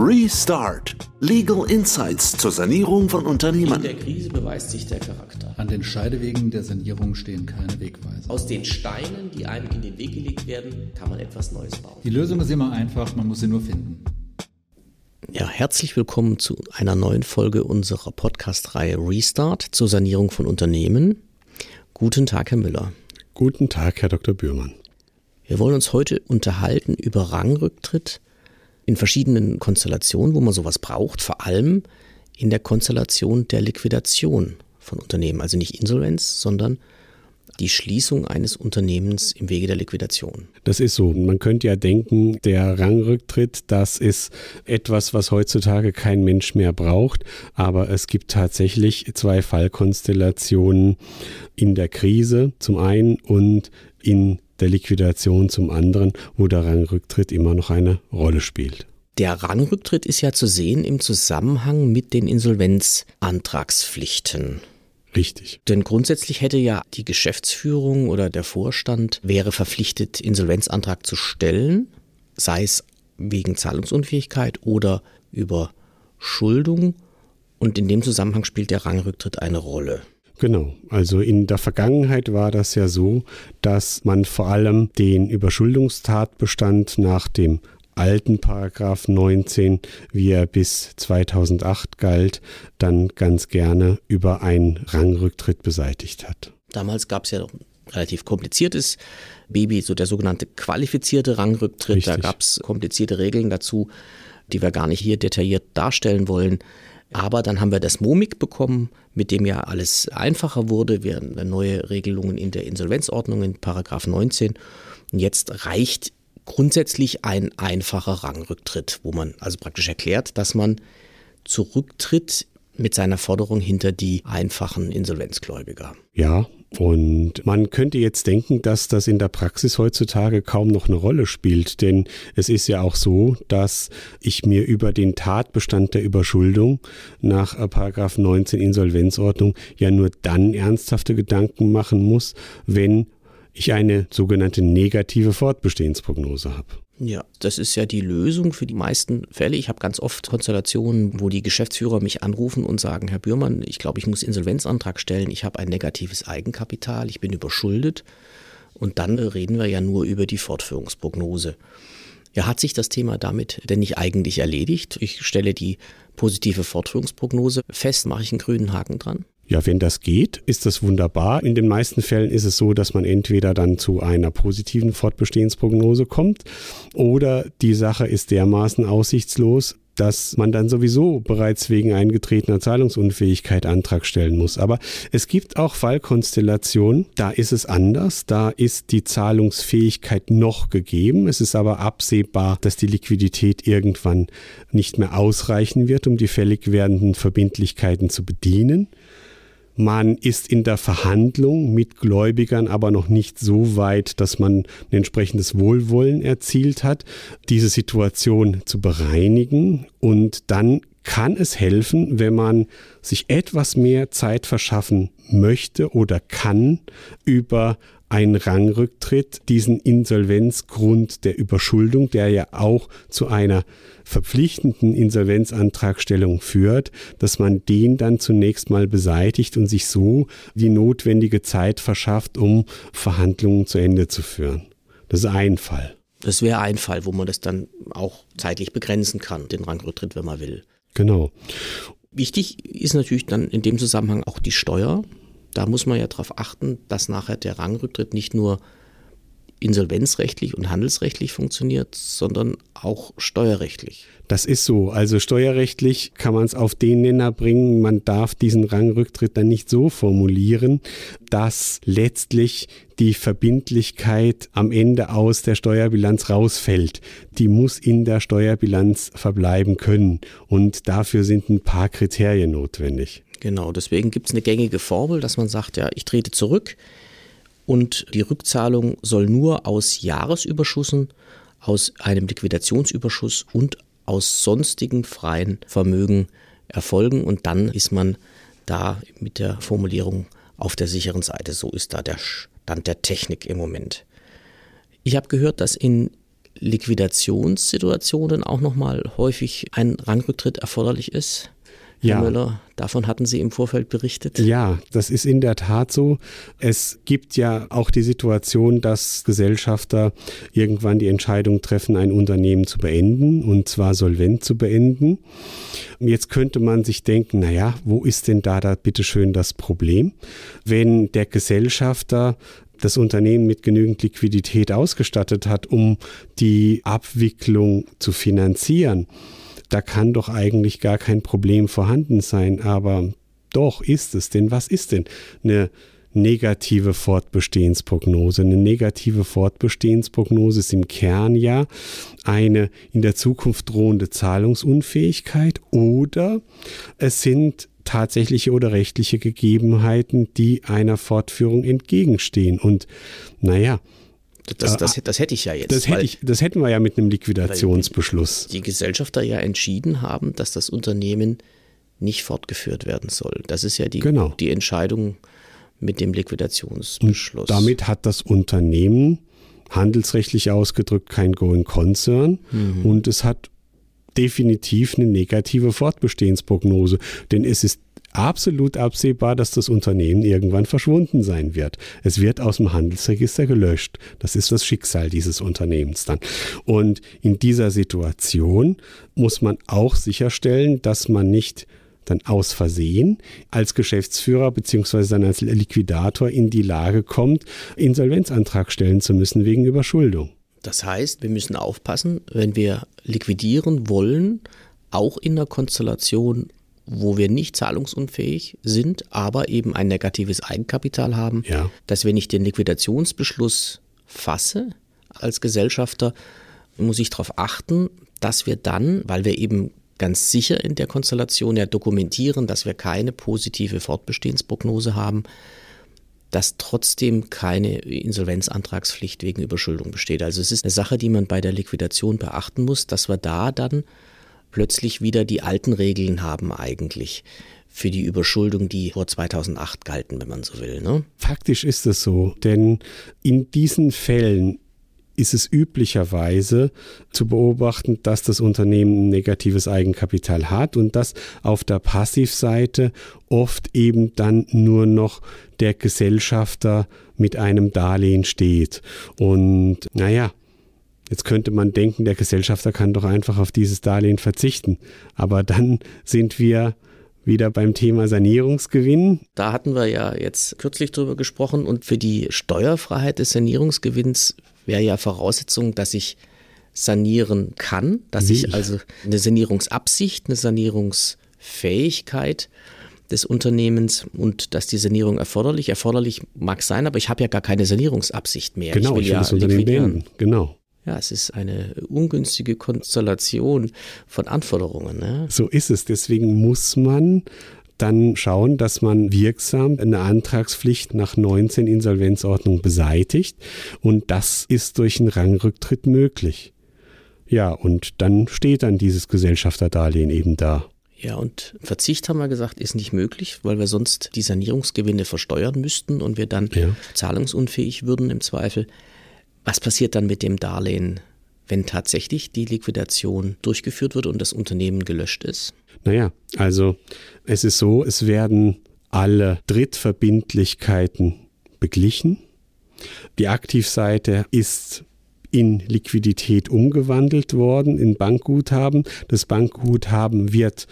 Restart. Legal Insights zur Sanierung von Unternehmen. In der Krise beweist sich der Charakter. An den Scheidewegen der Sanierung stehen keine Wegweiser. Aus den Steinen, die einem in den Weg gelegt werden, kann man etwas Neues bauen. Die Lösung ist immer einfach, man muss sie nur finden. Ja, herzlich willkommen zu einer neuen Folge unserer Podcast-Reihe Restart zur Sanierung von Unternehmen. Guten Tag, Herr Müller. Guten Tag, Herr Dr. Bührmann. Wir wollen uns heute unterhalten über Rangrücktritt in verschiedenen Konstellationen, wo man sowas braucht, vor allem in der Konstellation der Liquidation von Unternehmen, also nicht Insolvenz, sondern die Schließung eines Unternehmens im Wege der Liquidation. Das ist so. Man könnte ja denken, der Rangrücktritt, das ist etwas, was heutzutage kein Mensch mehr braucht. Aber es gibt tatsächlich zwei Fallkonstellationen in der Krise zum einen und in der Liquidation zum anderen, wo der Rangrücktritt immer noch eine Rolle spielt. Der Rangrücktritt ist ja zu sehen im Zusammenhang mit den Insolvenzantragspflichten. Richtig. Denn grundsätzlich hätte ja die Geschäftsführung oder der Vorstand wäre verpflichtet, Insolvenzantrag zu stellen, sei es wegen Zahlungsunfähigkeit oder Überschuldung. Und in dem Zusammenhang spielt der Rangrücktritt eine Rolle. Genau, also in der Vergangenheit war das ja so, dass man vor allem den Überschuldungstatbestand nach dem alten Paragraph 19, wie er bis 2008 galt, dann ganz gerne über einen Rangrücktritt beseitigt hat. Damals gab es ja noch ein relativ kompliziertes Baby, so der sogenannte qualifizierte Rangrücktritt. Richtig. Da gab es komplizierte Regeln dazu, die wir gar nicht hier detailliert darstellen wollen. Aber dann haben wir das MOMIC bekommen, mit dem ja alles einfacher wurde. Wir haben neue Regelungen in der Insolvenzordnung in Paragraph 19. Und jetzt reicht grundsätzlich ein einfacher Rangrücktritt, wo man also praktisch erklärt, dass man zurücktritt mit seiner Forderung hinter die einfachen Insolvenzgläubiger. Ja, und man könnte jetzt denken, dass das in der Praxis heutzutage kaum noch eine Rolle spielt, denn es ist ja auch so, dass ich mir über den Tatbestand der Überschuldung nach 19 Insolvenzordnung ja nur dann ernsthafte Gedanken machen muss, wenn ich eine sogenannte negative Fortbestehensprognose habe. Ja, das ist ja die Lösung für die meisten Fälle. Ich habe ganz oft Konstellationen, wo die Geschäftsführer mich anrufen und sagen, Herr Bührmann, ich glaube, ich muss Insolvenzantrag stellen, ich habe ein negatives Eigenkapital, ich bin überschuldet. Und dann reden wir ja nur über die Fortführungsprognose. Ja, hat sich das Thema damit denn nicht eigentlich erledigt? Ich stelle die positive Fortführungsprognose fest, mache ich einen grünen Haken dran? Ja, wenn das geht, ist das wunderbar. In den meisten Fällen ist es so, dass man entweder dann zu einer positiven Fortbestehensprognose kommt oder die Sache ist dermaßen aussichtslos, dass man dann sowieso bereits wegen eingetretener Zahlungsunfähigkeit Antrag stellen muss. Aber es gibt auch Fallkonstellationen, da ist es anders, da ist die Zahlungsfähigkeit noch gegeben, es ist aber absehbar, dass die Liquidität irgendwann nicht mehr ausreichen wird, um die fällig werdenden Verbindlichkeiten zu bedienen. Man ist in der Verhandlung mit Gläubigern aber noch nicht so weit, dass man ein entsprechendes Wohlwollen erzielt hat, diese Situation zu bereinigen. Und dann kann es helfen, wenn man sich etwas mehr Zeit verschaffen möchte oder kann, über einen Rangrücktritt, diesen Insolvenzgrund der Überschuldung, der ja auch zu einer verpflichtenden Insolvenzantragstellung führt, dass man den dann zunächst mal beseitigt und sich so die notwendige Zeit verschafft, um Verhandlungen zu Ende zu führen. Das ist ein Fall. Das wäre ein Fall, wo man das dann auch zeitlich begrenzen kann, den Rangrücktritt, wenn man will. Genau. Wichtig ist natürlich dann in dem Zusammenhang auch die Steuer. Da muss man ja darauf achten, dass nachher der Rangrücktritt nicht nur insolvenzrechtlich und handelsrechtlich funktioniert, sondern auch steuerrechtlich. Das ist so. Also steuerrechtlich kann man es auf den Nenner bringen. Man darf diesen Rangrücktritt dann nicht so formulieren, dass letztlich die Verbindlichkeit am Ende aus der Steuerbilanz rausfällt. Die muss in der Steuerbilanz verbleiben können. Und dafür sind ein paar Kriterien notwendig. Genau, deswegen gibt es eine gängige Formel, dass man sagt, ja, ich trete zurück und die Rückzahlung soll nur aus Jahresüberschüssen, aus einem Liquidationsüberschuss und aus sonstigen freien Vermögen erfolgen und dann ist man da mit der Formulierung auf der sicheren Seite. So ist da der Stand der Technik im Moment. Ich habe gehört, dass in Liquidationssituationen auch nochmal häufig ein Rangrücktritt erforderlich ist? Herr ja. Davon hatten Sie im Vorfeld berichtet. Ja, das ist in der Tat so. Es gibt ja auch die Situation, dass Gesellschafter irgendwann die Entscheidung treffen, ein Unternehmen zu beenden und zwar solvent zu beenden. Jetzt könnte man sich denken, naja, wo ist denn da, da bitteschön das Problem? Wenn der Gesellschafter das Unternehmen mit genügend Liquidität ausgestattet hat, um die Abwicklung zu finanzieren, da kann doch eigentlich gar kein Problem vorhanden sein, aber doch ist es. Denn was ist denn eine negative Fortbestehensprognose? Eine negative Fortbestehensprognose ist im Kern ja eine in der Zukunft drohende Zahlungsunfähigkeit oder es sind tatsächliche oder rechtliche Gegebenheiten, die einer Fortführung entgegenstehen. Und naja, das, das, das, hätte ich ja jetzt. Das, hätte ich, das hätten wir ja mit einem Liquidationsbeschluss. Die Gesellschafter ja entschieden haben, dass das Unternehmen nicht fortgeführt werden soll. Das ist ja die, genau. die Entscheidung mit dem Liquidationsbeschluss. Und damit hat das Unternehmen handelsrechtlich ausgedrückt kein Going Concern mhm. und es hat definitiv eine negative Fortbestehensprognose, denn es ist absolut absehbar, dass das Unternehmen irgendwann verschwunden sein wird. Es wird aus dem Handelsregister gelöscht. Das ist das Schicksal dieses Unternehmens dann. Und in dieser Situation muss man auch sicherstellen, dass man nicht dann aus Versehen als Geschäftsführer beziehungsweise dann als Liquidator in die Lage kommt, Insolvenzantrag stellen zu müssen wegen Überschuldung. Das heißt, wir müssen aufpassen, wenn wir liquidieren wollen, auch in der Konstellation wo wir nicht zahlungsunfähig sind, aber eben ein negatives Eigenkapital haben, ja. dass wenn ich den Liquidationsbeschluss fasse als Gesellschafter, muss ich darauf achten, dass wir dann, weil wir eben ganz sicher in der Konstellation ja dokumentieren, dass wir keine positive Fortbestehensprognose haben, dass trotzdem keine Insolvenzantragspflicht wegen Überschuldung besteht. Also es ist eine Sache, die man bei der Liquidation beachten muss, dass wir da dann plötzlich wieder die alten Regeln haben eigentlich für die Überschuldung, die vor 2008 galten, wenn man so will. Ne? Faktisch ist es so, denn in diesen Fällen ist es üblicherweise zu beobachten, dass das Unternehmen ein negatives Eigenkapital hat und dass auf der Passivseite oft eben dann nur noch der Gesellschafter mit einem Darlehen steht. Und naja, Jetzt könnte man denken, der Gesellschafter kann doch einfach auf dieses Darlehen verzichten. Aber dann sind wir wieder beim Thema Sanierungsgewinn. Da hatten wir ja jetzt kürzlich drüber gesprochen und für die Steuerfreiheit des Sanierungsgewinns wäre ja Voraussetzung, dass ich sanieren kann, dass Wie? ich also eine Sanierungsabsicht, eine Sanierungsfähigkeit des Unternehmens und dass die Sanierung erforderlich, erforderlich mag sein, aber ich habe ja gar keine Sanierungsabsicht mehr. Genau, ich will, ich will ja das Unternehmen beenden. Genau ja, es ist eine ungünstige Konstellation von Anforderungen. Ne? So ist es. Deswegen muss man dann schauen, dass man wirksam eine Antragspflicht nach 19 Insolvenzordnung beseitigt. Und das ist durch einen Rangrücktritt möglich. Ja, und dann steht dann dieses Gesellschafterdarlehen eben da. Ja, und Verzicht haben wir gesagt, ist nicht möglich, weil wir sonst die Sanierungsgewinne versteuern müssten und wir dann ja. zahlungsunfähig würden im Zweifel. Was passiert dann mit dem Darlehen, wenn tatsächlich die Liquidation durchgeführt wird und das Unternehmen gelöscht ist? Naja, also es ist so, es werden alle Drittverbindlichkeiten beglichen. Die Aktivseite ist in Liquidität umgewandelt worden, in Bankguthaben. Das Bankguthaben wird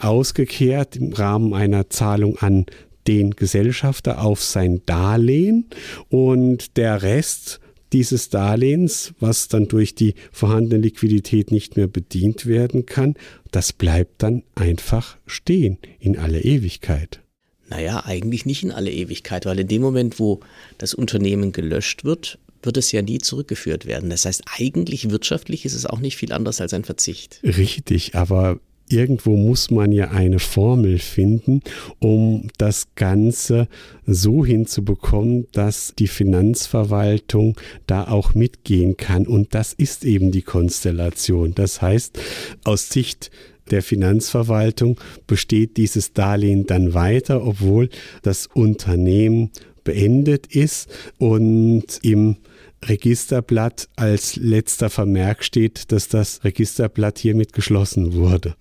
ausgekehrt im Rahmen einer Zahlung an den Gesellschafter auf sein Darlehen und der Rest dieses Darlehens, was dann durch die vorhandene Liquidität nicht mehr bedient werden kann, das bleibt dann einfach stehen in alle Ewigkeit. Naja, eigentlich nicht in alle Ewigkeit, weil in dem Moment, wo das Unternehmen gelöscht wird, wird es ja nie zurückgeführt werden. Das heißt, eigentlich wirtschaftlich ist es auch nicht viel anders als ein Verzicht. Richtig, aber irgendwo muss man ja eine Formel finden, um das Ganze so hinzubekommen, dass die Finanzverwaltung da auch mitgehen kann. Und das ist eben die Konstellation. Das heißt, aus Sicht der Finanzverwaltung besteht dieses Darlehen dann weiter, obwohl das Unternehmen beendet ist und im Registerblatt als letzter Vermerk steht, dass das Registerblatt hiermit geschlossen wurde.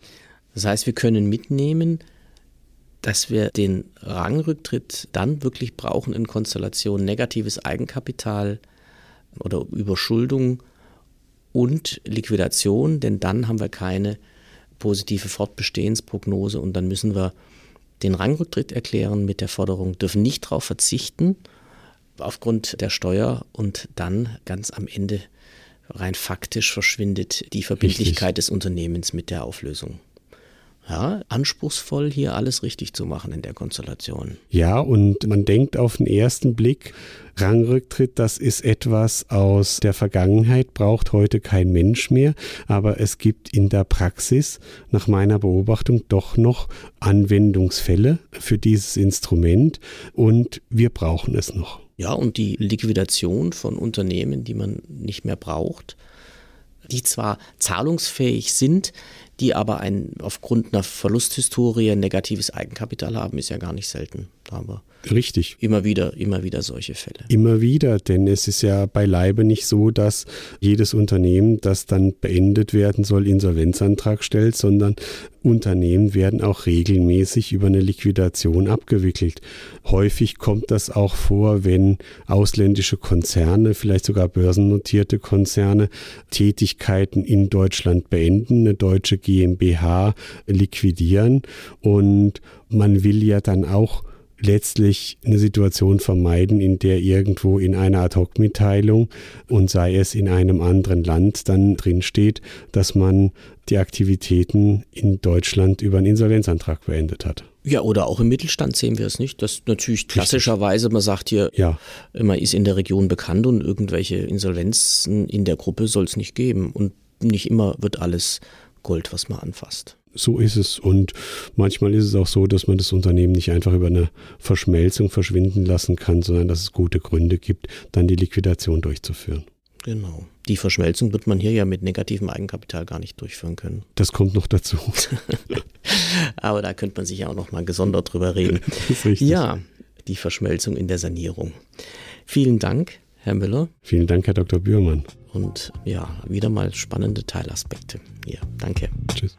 Das heißt, wir können mitnehmen, dass wir den Rangrücktritt dann wirklich brauchen in Konstellation negatives Eigenkapital oder Überschuldung und Liquidation, denn dann haben wir keine positive Fortbestehensprognose und dann müssen wir den Rangrücktritt erklären mit der Forderung, dürfen nicht darauf verzichten aufgrund der Steuer und dann ganz am Ende rein faktisch verschwindet die Verbindlichkeit Richtig. des Unternehmens mit der Auflösung ja, anspruchsvoll, hier alles richtig zu machen in der Konstellation. Ja, und man denkt auf den ersten Blick, Rangrücktritt, das ist etwas aus der Vergangenheit, braucht heute kein Mensch mehr, aber es gibt in der Praxis nach meiner Beobachtung doch noch Anwendungsfälle für dieses Instrument und wir brauchen es noch. Ja, und die Liquidation von Unternehmen, die man nicht mehr braucht, die zwar zahlungsfähig sind, die aber ein, aufgrund einer Verlusthistorie negatives Eigenkapital haben, ist ja gar nicht selten. Aber Richtig. Immer wieder, immer wieder solche Fälle. Immer wieder, denn es ist ja beileibe nicht so, dass jedes Unternehmen, das dann beendet werden soll, Insolvenzantrag stellt, sondern Unternehmen werden auch regelmäßig über eine Liquidation abgewickelt. Häufig kommt das auch vor, wenn ausländische Konzerne, vielleicht sogar börsennotierte Konzerne, Tätigkeiten in Deutschland beenden, eine deutsche GmbH liquidieren und man will ja dann auch letztlich eine Situation vermeiden, in der irgendwo in einer Ad-Hoc-Mitteilung und sei es in einem anderen Land dann drinsteht, dass man die Aktivitäten in Deutschland über einen Insolvenzantrag beendet hat. Ja, oder auch im Mittelstand sehen wir es nicht. Das natürlich klassischerweise, man sagt hier, ja. man ist in der Region bekannt und irgendwelche Insolvenzen in der Gruppe soll es nicht geben. Und nicht immer wird alles Gold, was man anfasst so ist es. Und manchmal ist es auch so, dass man das Unternehmen nicht einfach über eine Verschmelzung verschwinden lassen kann, sondern dass es gute Gründe gibt, dann die Liquidation durchzuführen. Genau. Die Verschmelzung wird man hier ja mit negativem Eigenkapital gar nicht durchführen können. Das kommt noch dazu. Aber da könnte man sich ja auch noch mal gesondert drüber reden. Ja, die Verschmelzung in der Sanierung. Vielen Dank, Herr Müller. Vielen Dank, Herr Dr. Bührmann. Und ja, wieder mal spannende Teilaspekte. Ja, danke. Tschüss.